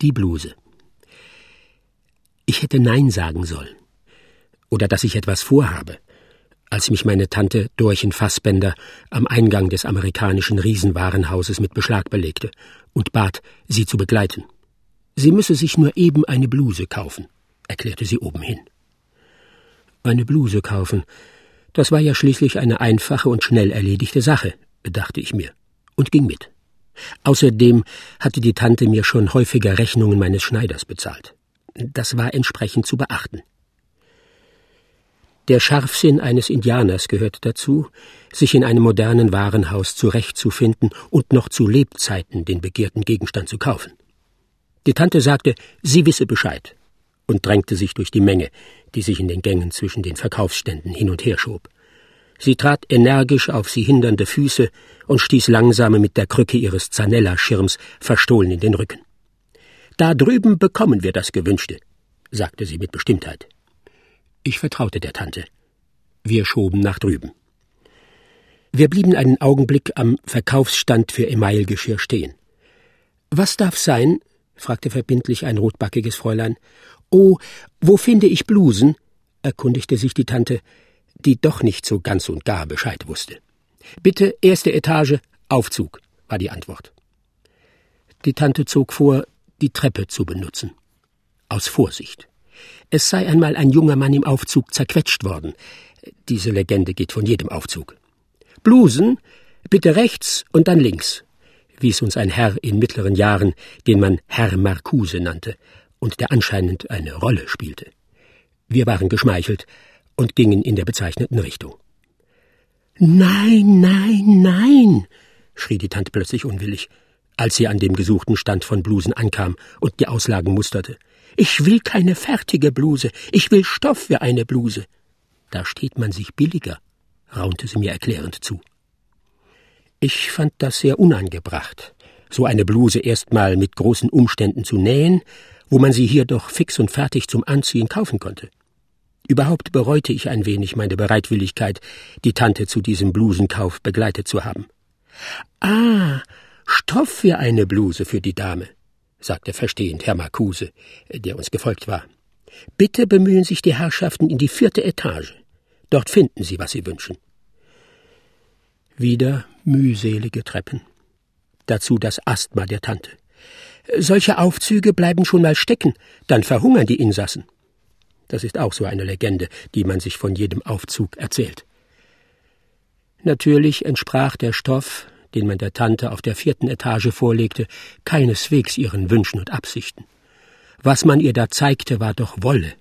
Die Bluse. Ich hätte Nein sagen sollen. Oder dass ich etwas vorhabe, als mich meine Tante Dorchen Fassbender am Eingang des amerikanischen Riesenwarenhauses mit Beschlag belegte und bat, sie zu begleiten. Sie müsse sich nur eben eine Bluse kaufen, erklärte sie obenhin. Eine Bluse kaufen, das war ja schließlich eine einfache und schnell erledigte Sache, dachte ich mir, und ging mit. Außerdem hatte die Tante mir schon häufiger Rechnungen meines Schneiders bezahlt. Das war entsprechend zu beachten. Der Scharfsinn eines Indianers gehört dazu, sich in einem modernen Warenhaus zurechtzufinden und noch zu Lebzeiten den begehrten Gegenstand zu kaufen. Die Tante sagte, sie wisse Bescheid und drängte sich durch die Menge, die sich in den Gängen zwischen den Verkaufsständen hin und her schob. Sie trat energisch auf sie hindernde Füße und stieß langsame mit der Krücke ihres Zanella-Schirms verstohlen in den Rücken. Da drüben bekommen wir das Gewünschte, sagte sie mit Bestimmtheit. Ich vertraute der Tante. Wir schoben nach drüben. Wir blieben einen Augenblick am Verkaufsstand für Emailgeschirr stehen. Was darf sein? fragte verbindlich ein rotbackiges Fräulein. Oh, wo finde ich Blusen? erkundigte sich die Tante, die doch nicht so ganz und gar Bescheid wusste. Bitte erste Etage, Aufzug, war die Antwort. Die Tante zog vor, die Treppe zu benutzen. Aus Vorsicht. Es sei einmal ein junger Mann im Aufzug zerquetscht worden. Diese Legende geht von jedem Aufzug. Blusen, bitte rechts und dann links, wies uns ein Herr in mittleren Jahren, den man Herr Marcuse nannte und der anscheinend eine Rolle spielte. Wir waren geschmeichelt und gingen in der bezeichneten Richtung. Nein, nein, nein, schrie die Tante plötzlich unwillig als sie an dem gesuchten Stand von Blusen ankam und die Auslagen musterte. Ich will keine fertige Bluse, ich will Stoff für eine Bluse. Da steht man sich billiger, raunte sie mir erklärend zu. Ich fand das sehr unangebracht, so eine Bluse erstmal mit großen Umständen zu nähen, wo man sie hier doch fix und fertig zum Anziehen kaufen konnte. Überhaupt bereute ich ein wenig meine Bereitwilligkeit, die Tante zu diesem Blusenkauf begleitet zu haben. Ah, Stoff für eine Bluse für die Dame, sagte verstehend Herr Marcuse, der uns gefolgt war. Bitte bemühen sich die Herrschaften in die vierte Etage. Dort finden Sie, was Sie wünschen. Wieder mühselige Treppen. Dazu das Asthma der Tante. Solche Aufzüge bleiben schon mal stecken, dann verhungern die Insassen. Das ist auch so eine Legende, die man sich von jedem Aufzug erzählt. Natürlich entsprach der Stoff den man der Tante auf der vierten Etage vorlegte, keineswegs ihren Wünschen und Absichten. Was man ihr da zeigte, war doch Wolle,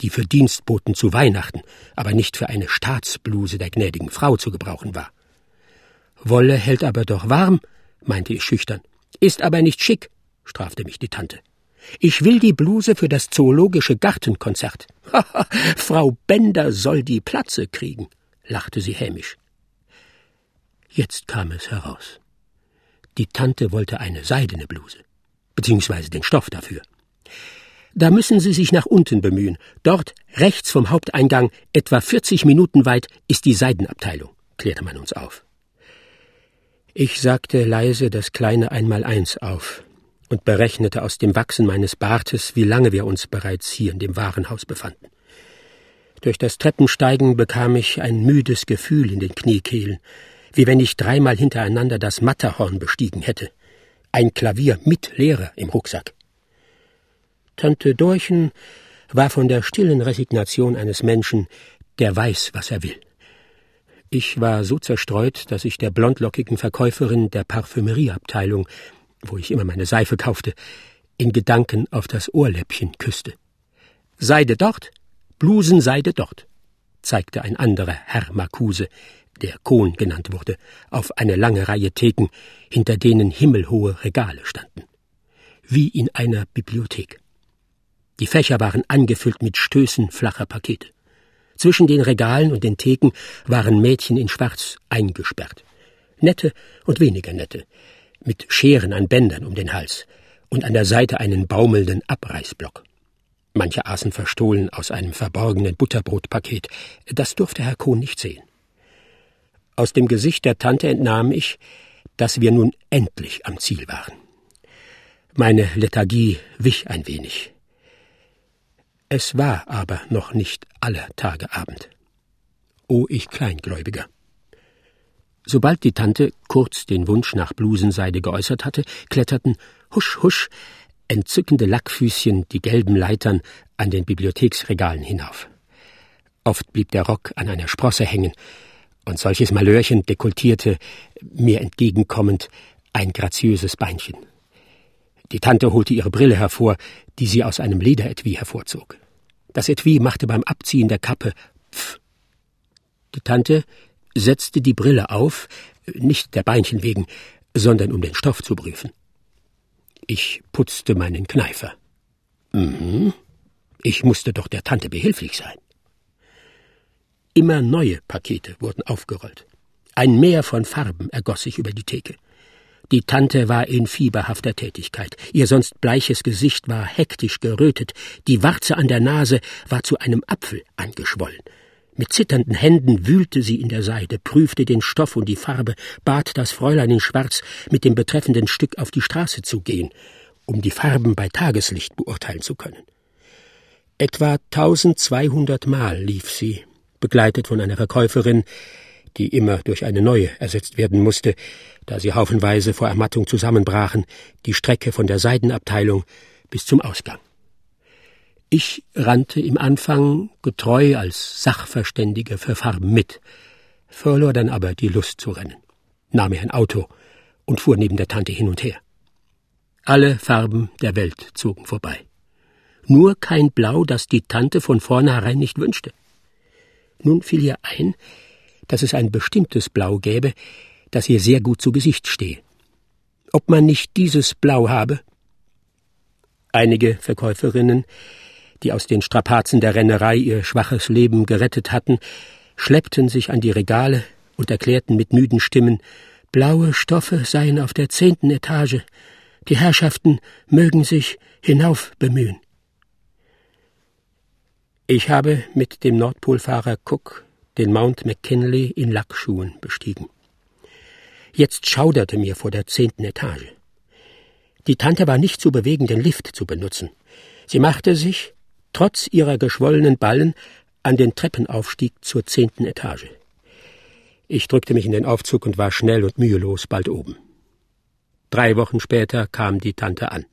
die für Dienstboten zu Weihnachten, aber nicht für eine Staatsbluse der gnädigen Frau zu gebrauchen war. Wolle hält aber doch warm, meinte ich schüchtern. Ist aber nicht schick, strafte mich die Tante. Ich will die Bluse für das zoologische Gartenkonzert. Frau Bender soll die Platze kriegen, lachte sie hämisch. Jetzt kam es heraus. Die Tante wollte eine seidene Bluse, beziehungsweise den Stoff dafür. Da müssen Sie sich nach unten bemühen. Dort, rechts vom Haupteingang, etwa 40 Minuten weit, ist die Seidenabteilung, klärte man uns auf. Ich sagte leise das kleine Einmaleins auf und berechnete aus dem Wachsen meines Bartes, wie lange wir uns bereits hier in dem Warenhaus befanden. Durch das Treppensteigen bekam ich ein müdes Gefühl in den Kniekehlen, wie wenn ich dreimal hintereinander das Matterhorn bestiegen hätte. Ein Klavier mit Lehrer im Rucksack. Tante Dorchen war von der stillen Resignation eines Menschen, der weiß, was er will. Ich war so zerstreut, dass ich der blondlockigen Verkäuferin der Parfümerieabteilung, wo ich immer meine Seife kaufte, in Gedanken auf das Ohrläppchen küsste. Seide dort, Blusenseide dort, zeigte ein anderer Herr Marcuse, der Kohn genannt wurde, auf eine lange Reihe Theken, hinter denen himmelhohe Regale standen. Wie in einer Bibliothek. Die Fächer waren angefüllt mit Stößen flacher Pakete. Zwischen den Regalen und den Theken waren Mädchen in Schwarz eingesperrt. Nette und weniger nette, mit Scheren an Bändern um den Hals und an der Seite einen baumelnden Abreißblock. Manche aßen verstohlen aus einem verborgenen Butterbrotpaket. Das durfte Herr Kohn nicht sehen. Aus dem Gesicht der Tante entnahm ich, dass wir nun endlich am Ziel waren. Meine Lethargie wich ein wenig. Es war aber noch nicht aller Tage Abend. O ich Kleingläubiger! Sobald die Tante kurz den Wunsch nach Blusenseide geäußert hatte, kletterten husch husch entzückende Lackfüßchen die gelben Leitern an den Bibliotheksregalen hinauf. Oft blieb der Rock an einer Sprosse hängen, und solches Malörchen dekultierte, mir entgegenkommend, ein graziöses Beinchen. Die Tante holte ihre Brille hervor, die sie aus einem Lederetui hervorzog. Das Etui machte beim Abziehen der Kappe Pff. Die Tante setzte die Brille auf, nicht der Beinchen wegen, sondern um den Stoff zu prüfen. Ich putzte meinen Kneifer. Mhm. Ich musste doch der Tante behilflich sein. Immer neue Pakete wurden aufgerollt. Ein Meer von Farben ergoss sich über die Theke. Die Tante war in fieberhafter Tätigkeit. Ihr sonst bleiches Gesicht war hektisch gerötet. Die Warze an der Nase war zu einem Apfel angeschwollen. Mit zitternden Händen wühlte sie in der Seide, prüfte den Stoff und die Farbe, bat das Fräulein in Schwarz, mit dem betreffenden Stück auf die Straße zu gehen, um die Farben bei Tageslicht beurteilen zu können. Etwa tausendzweihundert Mal lief sie, begleitet von einer Verkäuferin, die immer durch eine neue ersetzt werden musste, da sie haufenweise vor Ermattung zusammenbrachen, die Strecke von der Seidenabteilung bis zum Ausgang. Ich rannte im Anfang getreu als Sachverständiger für Farben mit, verlor dann aber die Lust zu rennen, nahm mir ein Auto und fuhr neben der Tante hin und her. Alle Farben der Welt zogen vorbei. Nur kein Blau, das die Tante von vornherein nicht wünschte. Nun fiel ihr ein, dass es ein bestimmtes Blau gäbe, das ihr sehr gut zu Gesicht stehe. Ob man nicht dieses Blau habe? Einige Verkäuferinnen die aus den Strapazen der Rennerei ihr schwaches Leben gerettet hatten, schleppten sich an die Regale und erklärten mit müden Stimmen, blaue Stoffe seien auf der zehnten Etage, die Herrschaften mögen sich hinauf bemühen. Ich habe mit dem Nordpolfahrer Cook den Mount McKinley in Lackschuhen bestiegen. Jetzt schauderte mir vor der zehnten Etage. Die Tante war nicht zu bewegen, den Lift zu benutzen. Sie machte sich, trotz ihrer geschwollenen Ballen an den Treppenaufstieg zur zehnten Etage. Ich drückte mich in den Aufzug und war schnell und mühelos bald oben. Drei Wochen später kam die Tante an.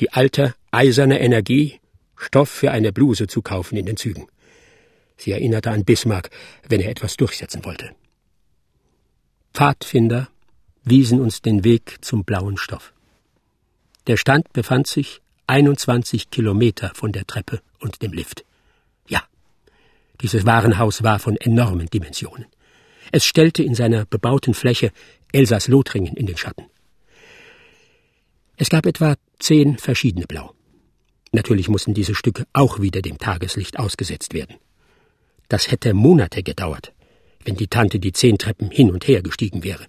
Die alte, eiserne Energie, Stoff für eine Bluse zu kaufen in den Zügen. Sie erinnerte an Bismarck, wenn er etwas durchsetzen wollte. Pfadfinder wiesen uns den Weg zum blauen Stoff. Der Stand befand sich 21 Kilometer von der Treppe und dem Lift. Ja, dieses Warenhaus war von enormen Dimensionen. Es stellte in seiner bebauten Fläche Elsass-Lothringen in den Schatten. Es gab etwa zehn verschiedene Blau. Natürlich mussten diese Stücke auch wieder dem Tageslicht ausgesetzt werden. Das hätte Monate gedauert, wenn die Tante die zehn Treppen hin und her gestiegen wäre.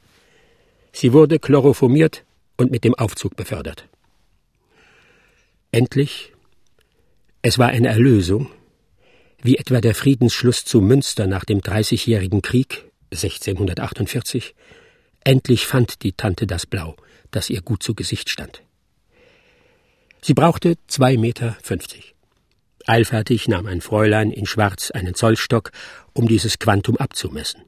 Sie wurde chloroformiert und mit dem Aufzug befördert. Endlich, es war eine Erlösung, wie etwa der Friedensschluss zu Münster nach dem Dreißigjährigen Krieg 1648, endlich fand die Tante das Blau, das ihr gut zu Gesicht stand. Sie brauchte zwei Meter fünfzig. Eilfertig nahm ein Fräulein in Schwarz einen Zollstock, um dieses Quantum abzumessen.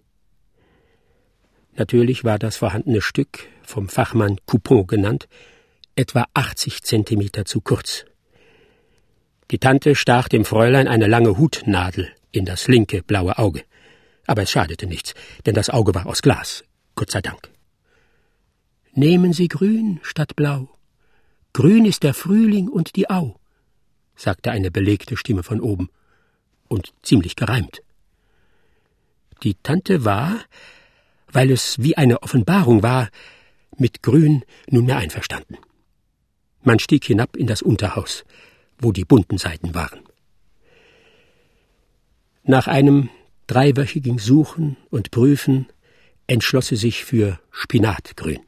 Natürlich war das vorhandene Stück, vom Fachmann Coupon genannt, etwa 80 Zentimeter zu kurz. Die Tante stach dem Fräulein eine lange Hutnadel in das linke blaue Auge. Aber es schadete nichts, denn das Auge war aus Glas, Gott sei Dank. Nehmen Sie grün statt blau. Grün ist der Frühling und die Au, sagte eine belegte Stimme von oben, und ziemlich gereimt. Die Tante war, weil es wie eine Offenbarung war, mit Grün nunmehr einverstanden. Man stieg hinab in das Unterhaus, wo die bunten Seiten waren. Nach einem dreiwöchigen Suchen und Prüfen entschloss sie sich für Spinatgrün.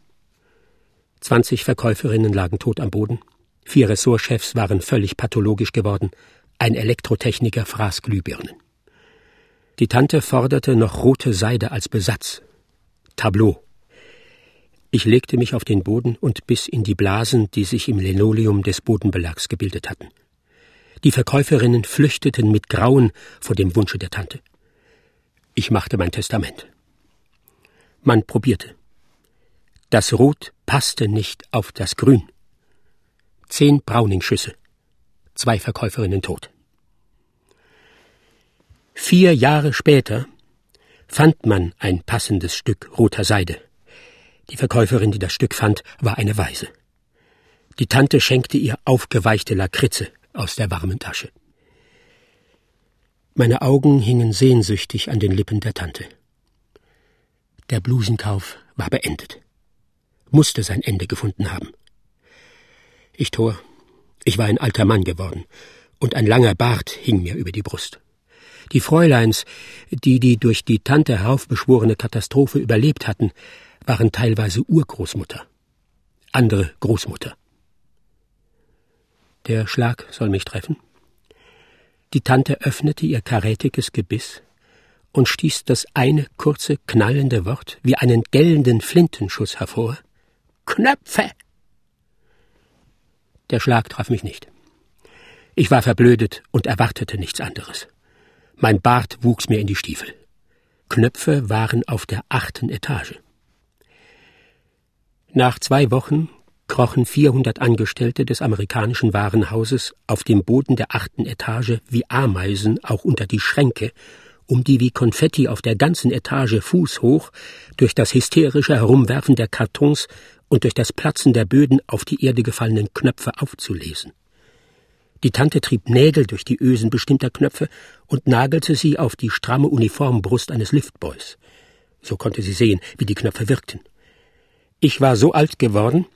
Zwanzig Verkäuferinnen lagen tot am Boden, vier Ressortchefs waren völlig pathologisch geworden, ein Elektrotechniker fraß Glühbirnen. Die Tante forderte noch rote Seide als Besatz. Tableau. Ich legte mich auf den Boden und biss in die Blasen, die sich im Linoleum des Bodenbelags gebildet hatten. Die Verkäuferinnen flüchteten mit Grauen vor dem Wunsche der Tante. Ich machte mein Testament. Man probierte. Das Rot passte nicht auf das Grün. Zehn Browning-Schüsse. Zwei Verkäuferinnen tot. Vier Jahre später fand man ein passendes Stück roter Seide. Die Verkäuferin, die das Stück fand, war eine Weise. Die Tante schenkte ihr aufgeweichte Lakritze aus der warmen Tasche. Meine Augen hingen sehnsüchtig an den Lippen der Tante. Der Blusenkauf war beendet, musste sein Ende gefunden haben. Ich tor, ich war ein alter Mann geworden, und ein langer Bart hing mir über die Brust. Die Fräuleins, die die durch die Tante heraufbeschworene Katastrophe überlebt hatten, waren teilweise Urgroßmutter, andere Großmutter. Der Schlag soll mich treffen. Die Tante öffnete ihr karätiges Gebiss und stieß das eine kurze, knallende Wort wie einen gellenden Flintenschuss hervor. Knöpfe! Der Schlag traf mich nicht. Ich war verblödet und erwartete nichts anderes. Mein Bart wuchs mir in die Stiefel. Knöpfe waren auf der achten Etage. Nach zwei Wochen krochen 400 Angestellte des amerikanischen Warenhauses auf dem Boden der achten Etage wie Ameisen auch unter die Schränke, um die wie Konfetti auf der ganzen Etage fußhoch durch das hysterische Herumwerfen der Kartons und durch das Platzen der Böden auf die Erde gefallenen Knöpfe aufzulesen. Die Tante trieb Nägel durch die Ösen bestimmter Knöpfe und nagelte sie auf die stramme Uniformbrust eines Liftboys. So konnte sie sehen, wie die Knöpfe wirkten. Ich war so alt geworden,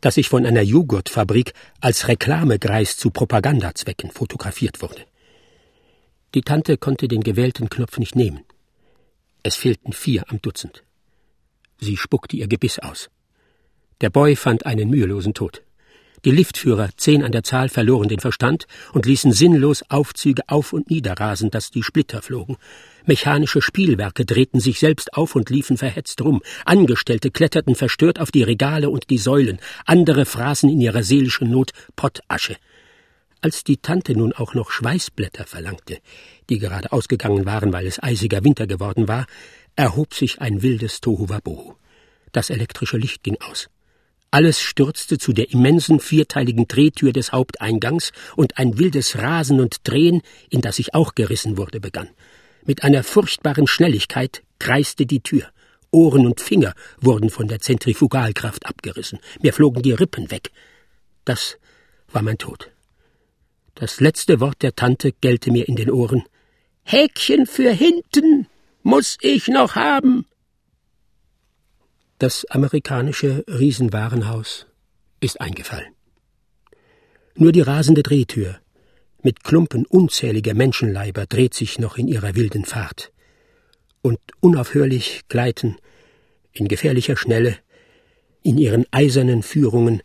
dass ich von einer Joghurtfabrik als Reklamegreis zu Propagandazwecken fotografiert wurde. Die Tante konnte den gewählten Knopf nicht nehmen. Es fehlten vier am Dutzend. Sie spuckte ihr Gebiss aus. Der Boy fand einen mühelosen Tod. Die Liftführer, zehn an der Zahl, verloren den Verstand und ließen sinnlos Aufzüge auf und niederrasen, dass die Splitter flogen. Mechanische Spielwerke drehten sich selbst auf und liefen verhetzt rum. Angestellte kletterten verstört auf die Regale und die Säulen. Andere fraßen in ihrer seelischen Not Pottasche. Als die Tante nun auch noch Schweißblätter verlangte, die gerade ausgegangen waren, weil es eisiger Winter geworden war, erhob sich ein wildes Tohuwabohu. Das elektrische Licht ging aus. Alles stürzte zu der immensen vierteiligen Drehtür des Haupteingangs, und ein wildes Rasen und Drehen, in das ich auch gerissen wurde, begann. Mit einer furchtbaren Schnelligkeit kreiste die Tür. Ohren und Finger wurden von der Zentrifugalkraft abgerissen. Mir flogen die Rippen weg. Das war mein Tod. Das letzte Wort der Tante gellte mir in den Ohren. Häkchen für hinten muss ich noch haben. Das amerikanische Riesenwarenhaus ist eingefallen. Nur die rasende Drehtür mit Klumpen unzähliger Menschenleiber dreht sich noch in ihrer wilden Fahrt. Und unaufhörlich gleiten, in gefährlicher Schnelle, in ihren eisernen Führungen,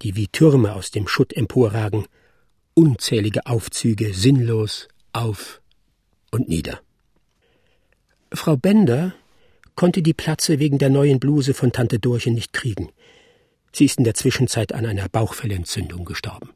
die wie Türme aus dem Schutt emporragen, unzählige Aufzüge sinnlos auf und nieder. Frau Bender konnte die Platze wegen der neuen Bluse von Tante Dorche nicht kriegen. Sie ist in der Zwischenzeit an einer Bauchfellentzündung gestorben.